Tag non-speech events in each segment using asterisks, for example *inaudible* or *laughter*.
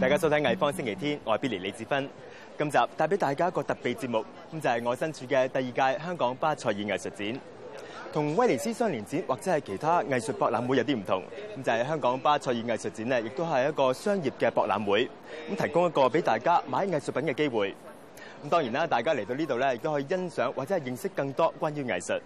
大家收睇《藝方星期天》，我係 Billy 李志芬。今集帶俾大家一個特別節目，咁就係、是、我身處嘅第二屆香港巴塞爾藝術展。同威尼斯雙年展或者係其他藝術博覽會有啲唔同，咁就係、香港巴塞爾藝術展呢，亦都係一個商業嘅博覽會，咁提供一個俾大家買藝術品嘅機會。咁當然啦，大家嚟到呢度咧，亦都可以欣賞或者係認識更多關於藝術。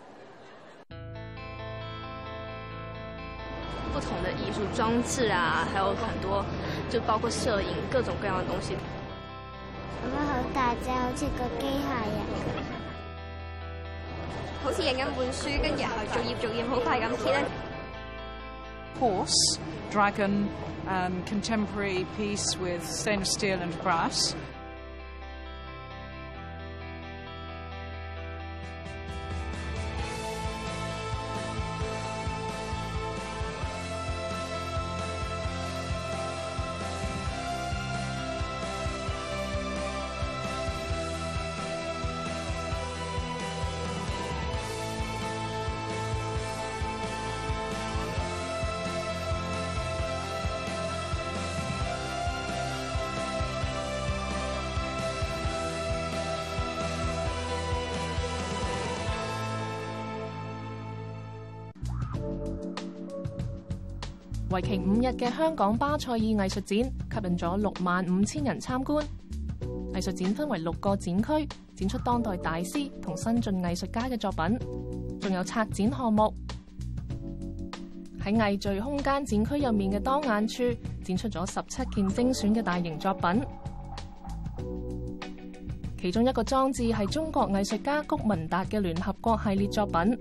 不同的藝術裝置啊，還有很多，就包括攝影各種各樣的東西。咁樣好大隻，好似個機械人咁。好似影緊本書，跟住然後逐頁逐頁好快咁揭咧。horse, dragon, and contemporary piece with stainless steel and brass. 为期五日嘅香港巴塞尔艺术展吸引咗六万五千人参观。艺术展分为六个展区，展出当代大师同新晋艺术家嘅作品，仲有策展项目。喺艺聚空间展区入面嘅当眼处，展出咗十七件精选嘅大型作品。其中一个装置系中国艺术家谷文达嘅联合国系列作品。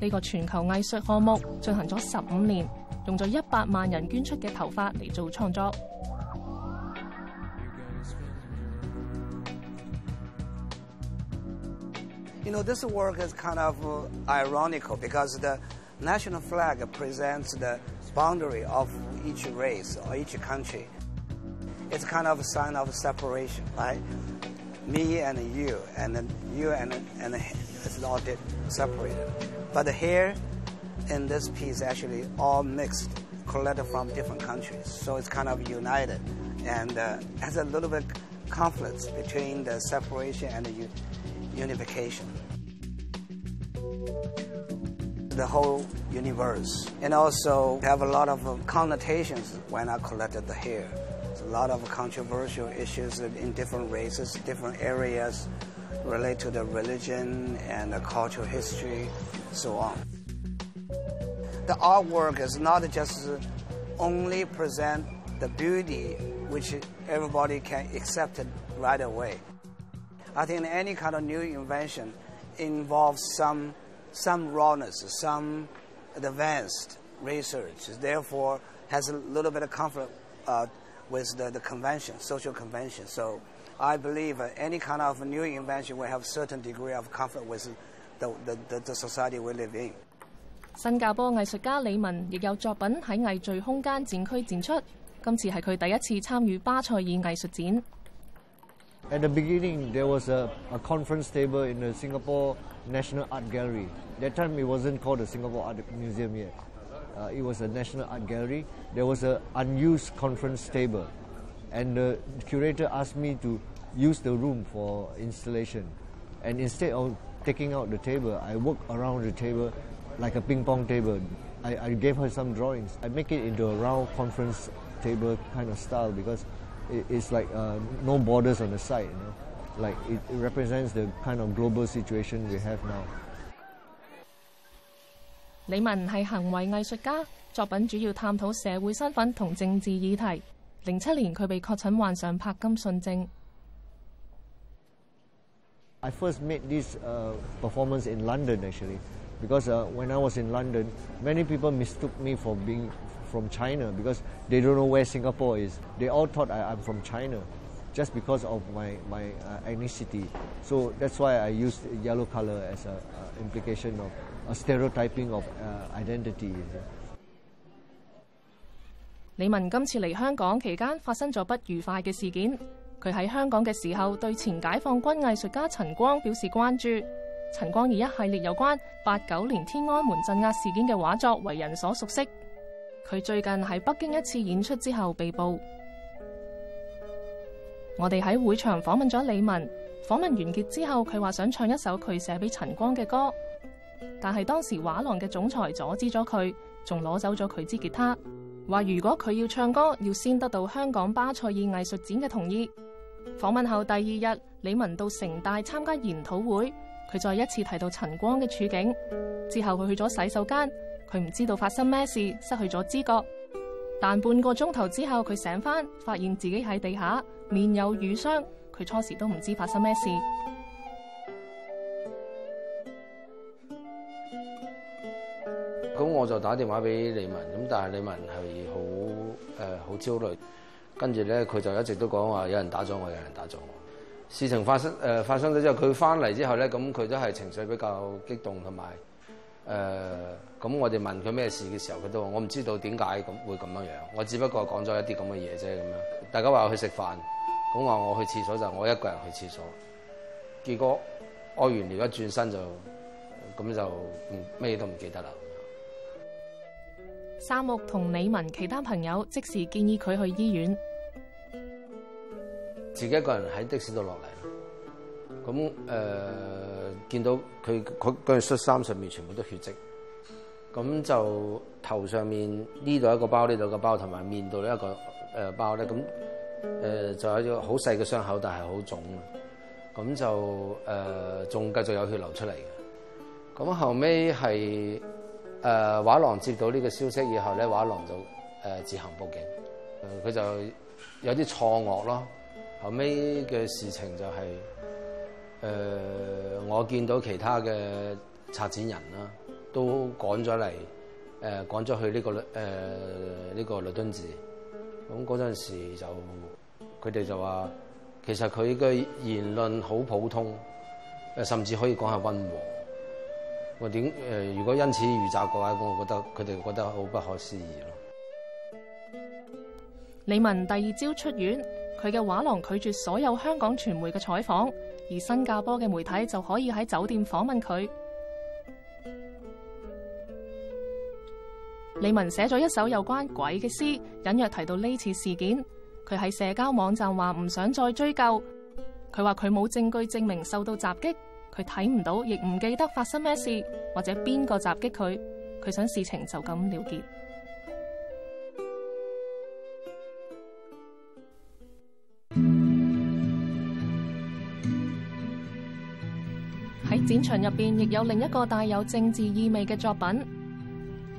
呢个全球艺术项目进行咗十五年。用咗一百万人捐出嘅头发嚟做创作。 You know, this work is kind of ironical because the national flag presents the boundary of each race or each country. It's kind of a sign of separation, right? Me and you, and then you and and it's all separated. But here in this piece actually all mixed, collected from different countries. So it's kind of united and uh, has a little bit conflicts between the separation and the unification. The whole universe. And also have a lot of uh, connotations when I collected the hair. It's a lot of controversial issues in different races, different areas relate to the religion and the cultural history, so on the artwork is not just only present the beauty which everybody can accept right away. I think any kind of new invention involves some, some rawness, some advanced research, therefore has a little bit of conflict uh, with the, the convention, social convention. So I believe any kind of new invention will have certain degree of conflict with the, the, the society we live in. 新加坡艺术家李文亦有作品喺艺聚空间展区展出，今次系佢第一次参与巴塞尔艺术展。 At the beginning, there was a, a conference table in the Singapore National Art Gallery. That time, it wasn't called the Singapore Art Museum yet. Uh, it was a National Art Gallery. There was an unused conference table, and the curator asked me to use the room for installation. And instead of taking out the table, I worked around the table like a ping pong table. I, I, gave her some drawings. I make it into a round conference table kind of style because it, it's like uh, no borders on the side, you know. Like it, it, represents the kind of global situation we have now. 李文系行为艺术家，作品主要探讨社会身份同政治议题。零七年佢被确诊患上柏金逊症。 I first made this uh, performance in London actually. because uh, when I was in London, many people mistook me for being from China because they don't know where Singapore is. They all thought I, am from China just because of my, my uh, ethnicity. So that's why I used yellow color as an implication of a stereotyping of uh, identity. 李文今次嚟香港期间发生咗不愉快嘅事件，佢喺香港嘅时候对前解放军艺术家陈光表示关注。 陳光以一系列有關八九年天安門鎮壓事件嘅畫作為人所熟悉。佢最近喺北京一次演出之後被捕。 我哋喺會場訪問咗李文，訪問完結之後，佢話想唱一首佢寫俾陳光嘅歌，但係當時畫廊嘅總裁阻止咗佢，仲攞走咗佢支吉他，話如果佢要唱歌，要先得到香港巴塞爾藝術展嘅同意。訪問後第二日，李文到城大參加研討會， 佢再一次提到陳光嘅處境。之後佢去咗洗手間，佢唔知道發生咩事，失去咗知覺。但半個鐘頭之後，佢醒翻，發現自己喺地下，面有瘀傷。佢初時都唔知發生咩事。咁我就打電話俾李文，咁但系李文係好誒好焦慮，跟住咧佢就一直都講話有人打咗我，有人打咗我。事情發生誒、呃、發生咗之後，佢翻嚟之後咧，咁佢都係情緒比較激動同埋誒，咁、呃、我哋問佢咩事嘅時候，佢都話我唔知道點解咁會咁樣樣，我只不過講咗一啲咁嘅嘢啫咁樣。大家話我去食飯，咁話我去廁所就我一個人去廁所，結果屙完尿一轉身就咁就咩都唔記得啦。沙木同李文其他朋友即時建議佢去醫院。 自己一個人喺的士度落嚟，咁誒、呃、見到佢佢嗰件恤衫上面全部都血跡，咁就頭上面呢度一個包，呢度個包，同埋面度呢一個誒包咧，咁誒、就有一個好細嘅傷口，但係好腫，咁就誒仲繼續有血流出嚟嘅。咁後尾係誒畫廊接到呢個消息以後咧，畫廊就誒、自行報警，佢、就有啲錯愕咯。後尾嘅事情就係、是，誒、呃，我見到其他嘅策展人啦，都趕咗嚟，誒、呃，趕咗去呢、這個誒呢、呃這個律敦治。咁嗰陣時就，佢哋就話，其實佢嘅言論好普通，誒，甚至可以講係溫和。我點誒？如果因此遇襲嘅話，我覺得佢哋覺得好不可思議咯。李文第二朝出院。 佢嘅画廊拒絕所有香港傳媒嘅採訪，而新加坡嘅媒體就可以喺酒店訪問佢。李文寫咗一首有關鬼嘅詩，隱約提到呢次事件。佢喺社交網站話唔想再追究。佢話佢冇證據證明受到襲擊，佢睇唔到，亦唔記得發生咩事或者邊個襲擊佢。佢想事情就咁了结。展場入邊亦有另一個帶有政治意味嘅作品。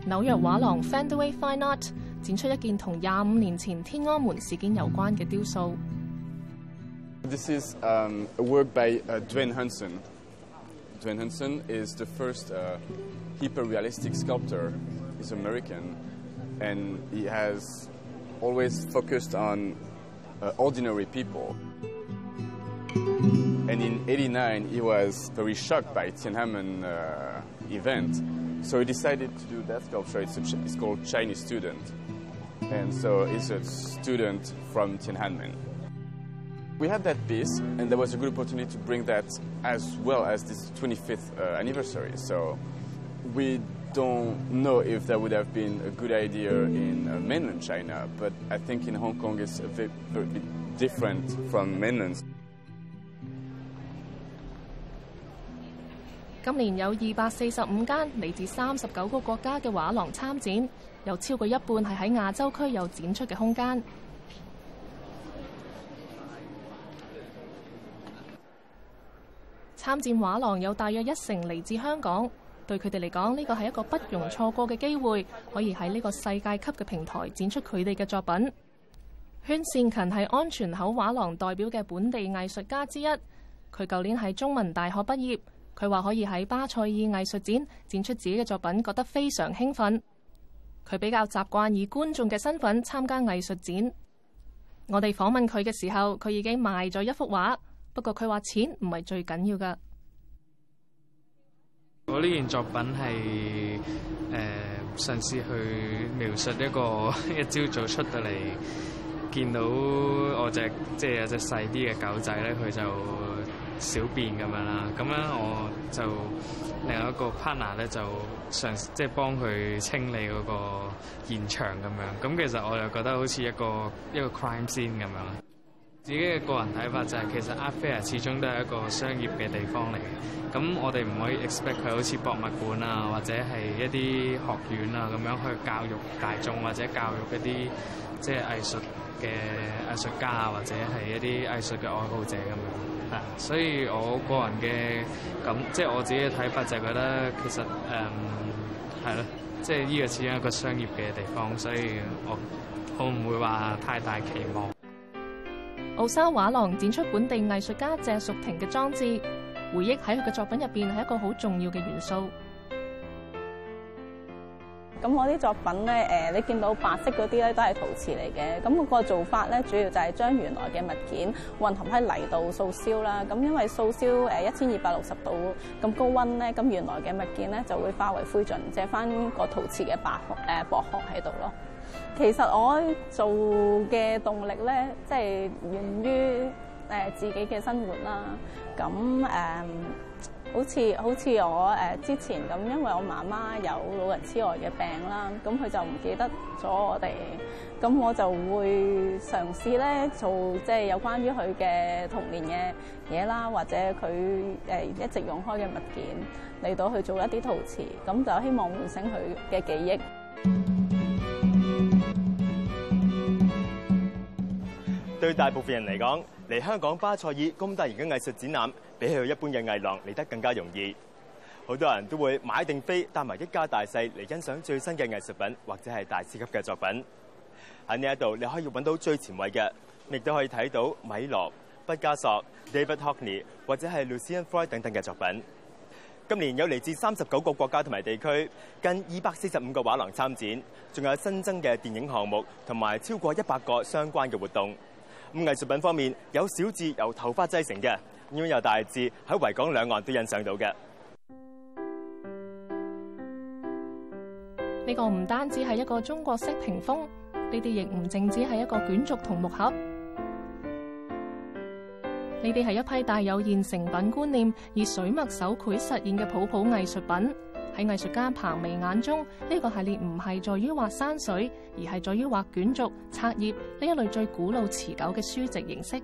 紐約畫廊 Fenway Fine Art 展出一件同廿五年前天安門事件有關嘅雕塑。This is um, a work by uh, Duane Hanson. Duane Hanson is the first uh, hyper-realistic sculptor. He's American, and he has always focused on uh, ordinary people. And in '89, he was very shocked by Tiananmen uh, event, so he decided to do that sculpture. It's, a, it's called Chinese Student, and so it's a student from Tiananmen. We had that piece, and there was a good opportunity to bring that as well as this 25th uh, anniversary. So we don't know if that would have been a good idea in uh, mainland China, but I think in Hong Kong it's a bit, a bit different from mainland. 今年有二百四十五間嚟自三十九個國家嘅畫廊參展，有超過一半係喺亞洲區有展出嘅空間。參展畫廊有大約一成嚟自香港，對佢哋嚟講，呢個係一個不容錯過嘅機會，可以喺呢個世界級嘅平台展出佢哋嘅作品。禤善勤係安全口畫廊代表嘅本地藝術家之一，佢舊年喺中文大學畢業。佢話可以喺巴塞爾藝術展展出自己嘅作品，覺得非常興奮。佢比較習慣以觀眾嘅身份參加藝術展。我哋訪問佢嘅時候，佢已經賣咗一幅畫，不過佢話錢唔係最緊要㗎。我呢件作品係誒嘗試去描述一個 *laughs* 一朝早出到嚟，見到我隻即係有隻細啲嘅狗仔咧，佢就小便咁樣啦，咁樣我就另外一個 partner 咧就嘗即係幫佢清理嗰個現場咁樣，咁其實我又覺得好似一個一個 crime scene 咁樣。 自己嘅個人睇法就係、其實 Art Fair 始終都係一個商業嘅地方嚟嘅，咁我哋唔可以 expect 佢好似博物館啊，或者係一啲學院啊咁樣去教育大眾或者教育一啲即係藝術嘅藝術家啊，或者係一啲藝術嘅愛好者咁樣。 啊，所以我個人嘅咁即係我自己嘅睇法就係覺得其實誒係咯，即係呢個始終係一個商業嘅地方，所以我我唔會話太大期望。奧沙畫廊展出本地藝術家謝淑婷嘅裝置，回憶喺佢嘅作品入邊係一個好重要嘅元素。咁我啲作品咧，誒，你見到白色嗰啲咧都係陶瓷嚟嘅。咁個做法咧，主要就係將原來嘅物件混合喺泥度素燒啦。咁因為素燒誒一千二百六十度咁高溫咧，咁原來嘅物件咧就會化為灰燼，借翻個陶瓷嘅白誒薄殼喺度咯。其實我做嘅動力咧，即係源於誒自己嘅生活啦。咁誒。 好似好似我誒之前咁，因為我媽媽有老人痴呆嘅病啦，咁佢就唔記得咗我哋，咁我就會嘗試咧做即係有關於佢嘅童年嘅嘢啦，或者佢誒一直用開嘅物件嚟到去做一啲陶瓷，咁就希望喚醒佢嘅記憶。 對大部分人嚟講，嚟香港巴塞爾咁大型嘅藝術展覽，比起一般嘅藝廊嚟得更加容易。好多人都會買定飛，帶埋一家大細嚟欣賞最新嘅藝術品或者係大師級嘅作品。喺呢一度，你可以揾到最前衛嘅，亦都可以睇到米羅、畢加索、David Hockney 或者係 Lucian Freud 等等嘅作品。今年有嚟自三十九個國家同埋地區，近二百四十五個畫廊參展，仲有新增嘅電影項目同埋超過一百個相關嘅活動。咁藝術品方面，有小至由頭髮製成嘅，咁有大至喺維港兩岸都欣賞到嘅。呢個唔單止係一個中國式屏風，呢啲亦唔淨止係一個卷軸同木盒，呢啲係一批帶有現成品觀念、以水墨手繪實現嘅普普藝術品。喺藝術家彭薇眼中，呢個系列唔係在於畫山水，而係在於畫卷軸、冊頁呢一類最古老持久嘅書籍形式。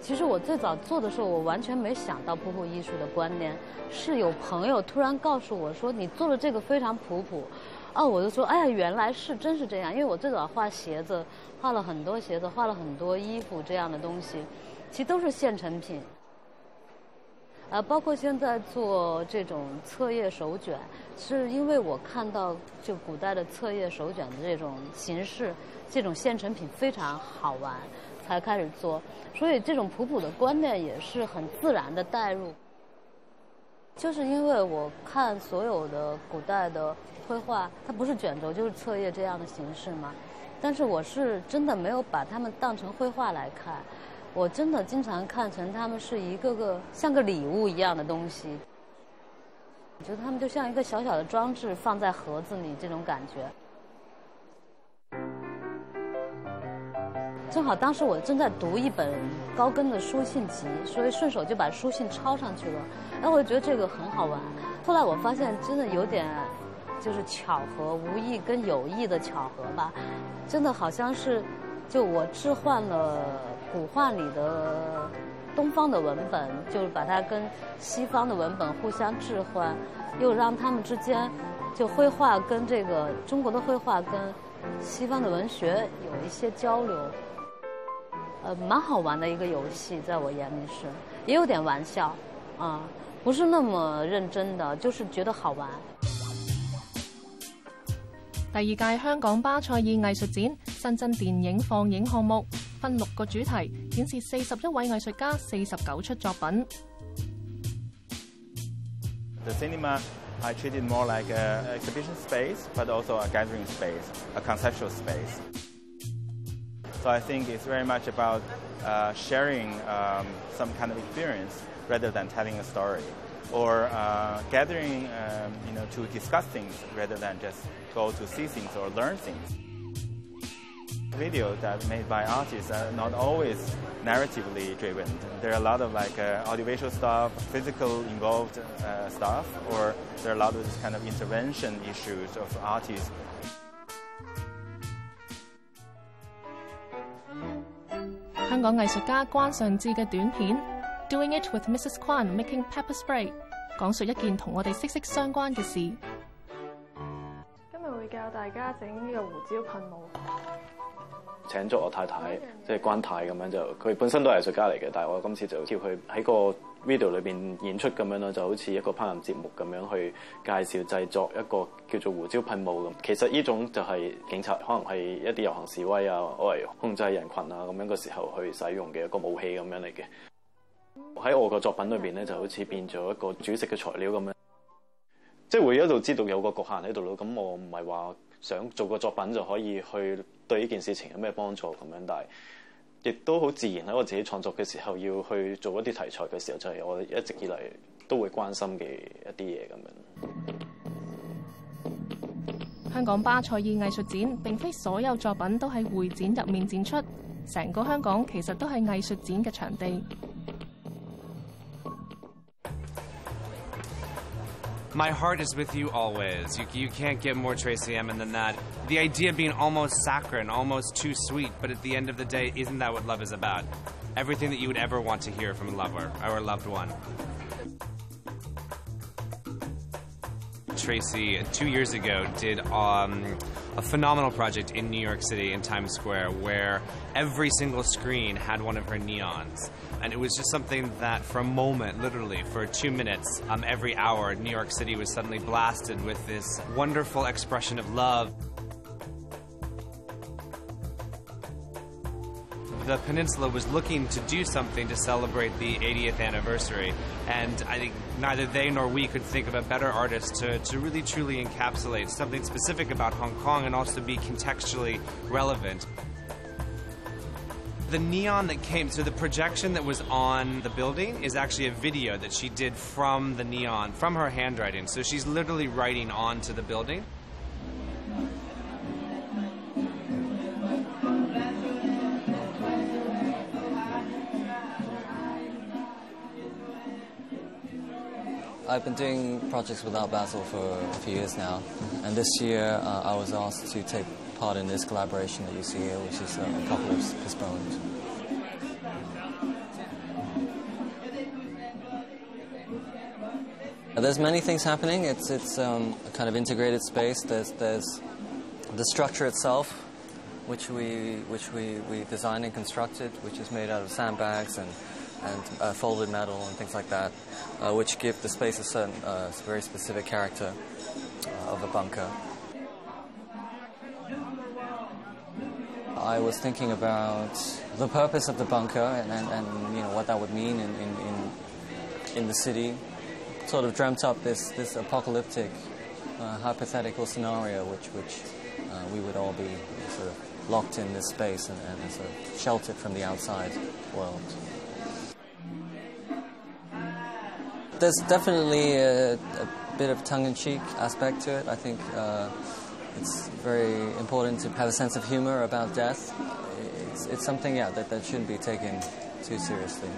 其實我最早做的時候，我完全沒想到普普藝術的觀念，是有朋友突然告訴我說：你做的這個非常普普。哦，我就說：哎呀，原來是真是這樣。因為我最早畫鞋子，畫了很多鞋子，畫了很多衣服這樣的東西，其實都是現成品。啊，包括现在做这种册页手卷，是因为我看到就古代的册页手卷的这种形式，这种现成品非常好玩，才开始做。所以这种普普的观念也是很自然的带入。就是因为我看所有的古代的绘画，它不是卷轴就是册页这样的形式嘛，但是我是真的没有把它们当成绘画来看。我真的经常看成他们是一个个像个礼物一样的东西，我觉得他们就像一个小小的装置放在盒子里这种感觉。正好当时我正在读一本高更的书信集，所以顺手就把书信抄上去了。然後我就覺得这个很好玩。后来我发现真的有点，就是巧合，无意跟有意的巧合吧。真的好像是，就我置换了。古画里的东方的文本，就是把它跟西方的文本互相置换，又让他们之间就绘画跟这个中国的绘画跟西方的文学有一些交流，呃，蠻好玩的一个游戏，在我眼里是，也有点玩笑，啊，不是那么认真的，就是觉得好玩。第二届香港巴塞尔艺术展新增电影放映项目。分六个主题，展示四十一位艺术家四十九出作品。The cinema I treated more like a exhibition space, but also a gathering space, a conceptual space. So I think it's very much about sharing some kind of experience rather than telling a story, or gathering, you know, to discuss things rather than just go to see things or learn things. Video that made by artists are not always narratively driven. There are a lot of like uh, audiovisual stuff, physical involved uh, stuff, or there are a lot of this kind of intervention issues of artists. 香港艺术家关尚志嘅短片《Doing It with Mrs. Kwan Making Pepper Spray》，讲述一件同我哋息息相关嘅事。今日会教大家整呢个胡椒喷雾。 請咗我太太，即係關太咁樣就，佢本身都係藝術家嚟嘅，但係我今次就叫佢喺個 video 裏邊演出咁樣咯，就好似一個烹飪節目咁樣去介紹製作一個叫做胡椒噴霧咁。其實呢種就係警察可能係一啲遊行示威啊，我嚟控制人群啊咁樣嘅時候去使用嘅一個武器咁樣嚟嘅。喺我個作品裏邊咧，就好似變咗一個煮食嘅材料咁樣，即係會一路知道有個局限喺度咯。咁我唔係話想做個作品就可以去對呢件事情有咩幫助咁樣，但係亦都好自然喺我自己創作嘅時候要去做一啲題材嘅時候，就係我一直以嚟都會關心嘅一啲嘢咁樣。香港巴塞爾藝術展並非所有作品都喺會展入面展出，成個香港其實都係藝術展嘅場地。My heart is with you always. You, you can't get more Tracey Emin than that. The idea being almost saccharine, almost too sweet, but at the end of the day, isn't that what love is about? Everything that you would ever want to hear from a lover or a loved one. Tracey, two years ago, did um, a phenomenal project in New York City in Times Square where every single screen had one of her neons. And it was just something that, for a moment, literally, for two minutes, um, every hour, New York City was suddenly blasted with this wonderful expression of love. the peninsula was looking to do something to celebrate the 80th anniversary. And I think neither they nor we could think of a better artist to, to really truly encapsulate something specific about Hong Kong and also be contextually relevant. The neon that came, so the projection that was on the building is actually a video that she did from the neon, from her handwriting. So she's literally writing onto the building. I've been doing projects without Basel for a few years now, and this year uh, I was asked to take part in this collaboration that you see here, which is uh, Apocalypse Postponed. There's many things happening. It's it's um, a kind of integrated space. There's there's the structure itself, which we which we, we designed and constructed, which is made out of sandbags and and uh, folded metal and things like that, uh, which give the space a certain uh, very specific character uh, of a bunker. I was thinking about the purpose of the bunker and, and, and you know what that would mean in, in, in, in the city. Sort of dreamt up this, this apocalyptic, uh, hypothetical scenario, which, which uh, we would all be sort of locked in this space and, and sort of sheltered from the outside world. There's definitely a, a bit of tongue-in-cheek aspect to it. I think uh, it's very important to have a sense of humor about death. It's, it's something, yeah, that, that shouldn't be taken too seriously.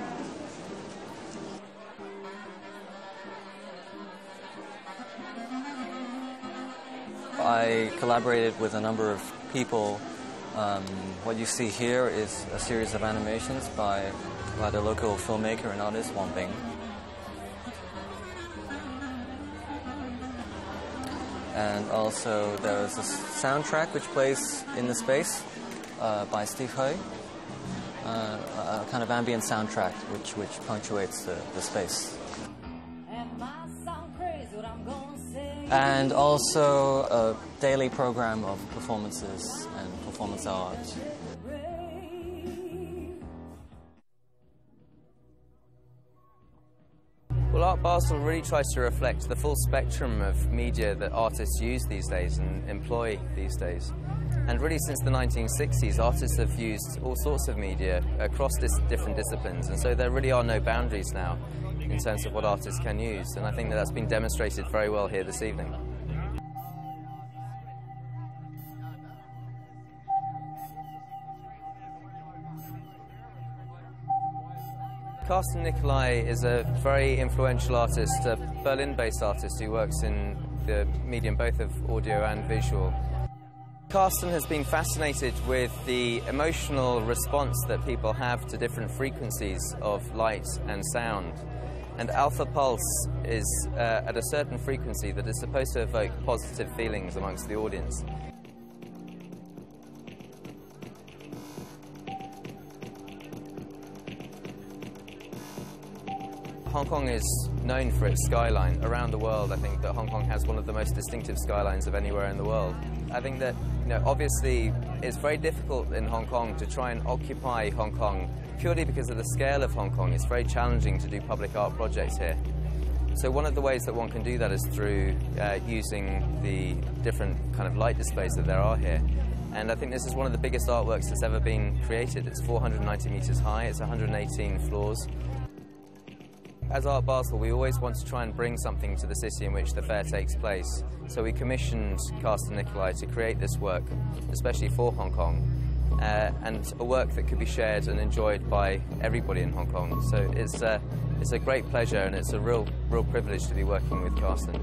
I collaborated with a number of people. Um, what you see here is a series of animations by, by the local filmmaker and artist Wang Bing. And also there's a soundtrack which plays in the space uh, by Steve Hui, uh, a kind of ambient soundtrack which, which punctuates the, the space. And also a daily program of performances and performance art. Basel really tries to reflect the full spectrum of media that artists use these days and employ these days. And really, since the 1960s, artists have used all sorts of media across dis different disciplines, and so there really are no boundaries now in terms of what artists can use. And I think that that's been demonstrated very well here this evening. Carsten Nicolai is a very influential artist, a Berlin based artist who works in the medium both of audio and visual. Carsten has been fascinated with the emotional response that people have to different frequencies of light and sound. And alpha pulse is uh, at a certain frequency that is supposed to evoke positive feelings amongst the audience. Hong Kong is known for its skyline. Around the world, I think that Hong Kong has one of the most distinctive skylines of anywhere in the world. I think that, you know, obviously it's very difficult in Hong Kong to try and occupy Hong Kong purely because of the scale of Hong Kong. It's very challenging to do public art projects here. So one of the ways that one can do that is through uh, using the different kind of light displays that there are here. And I think this is one of the biggest artworks that's ever been created. It's 490 meters high, it's 118 floors. As Art Basel, we always want to try and bring something to the city in which the fair takes place. So we commissioned Carsten Nicolai to create this work, especially for Hong Kong, uh, and a work that could be shared and enjoyed by everybody in Hong Kong. So it's, uh, it's a great pleasure and it's a real, real privilege to be working with Carsten.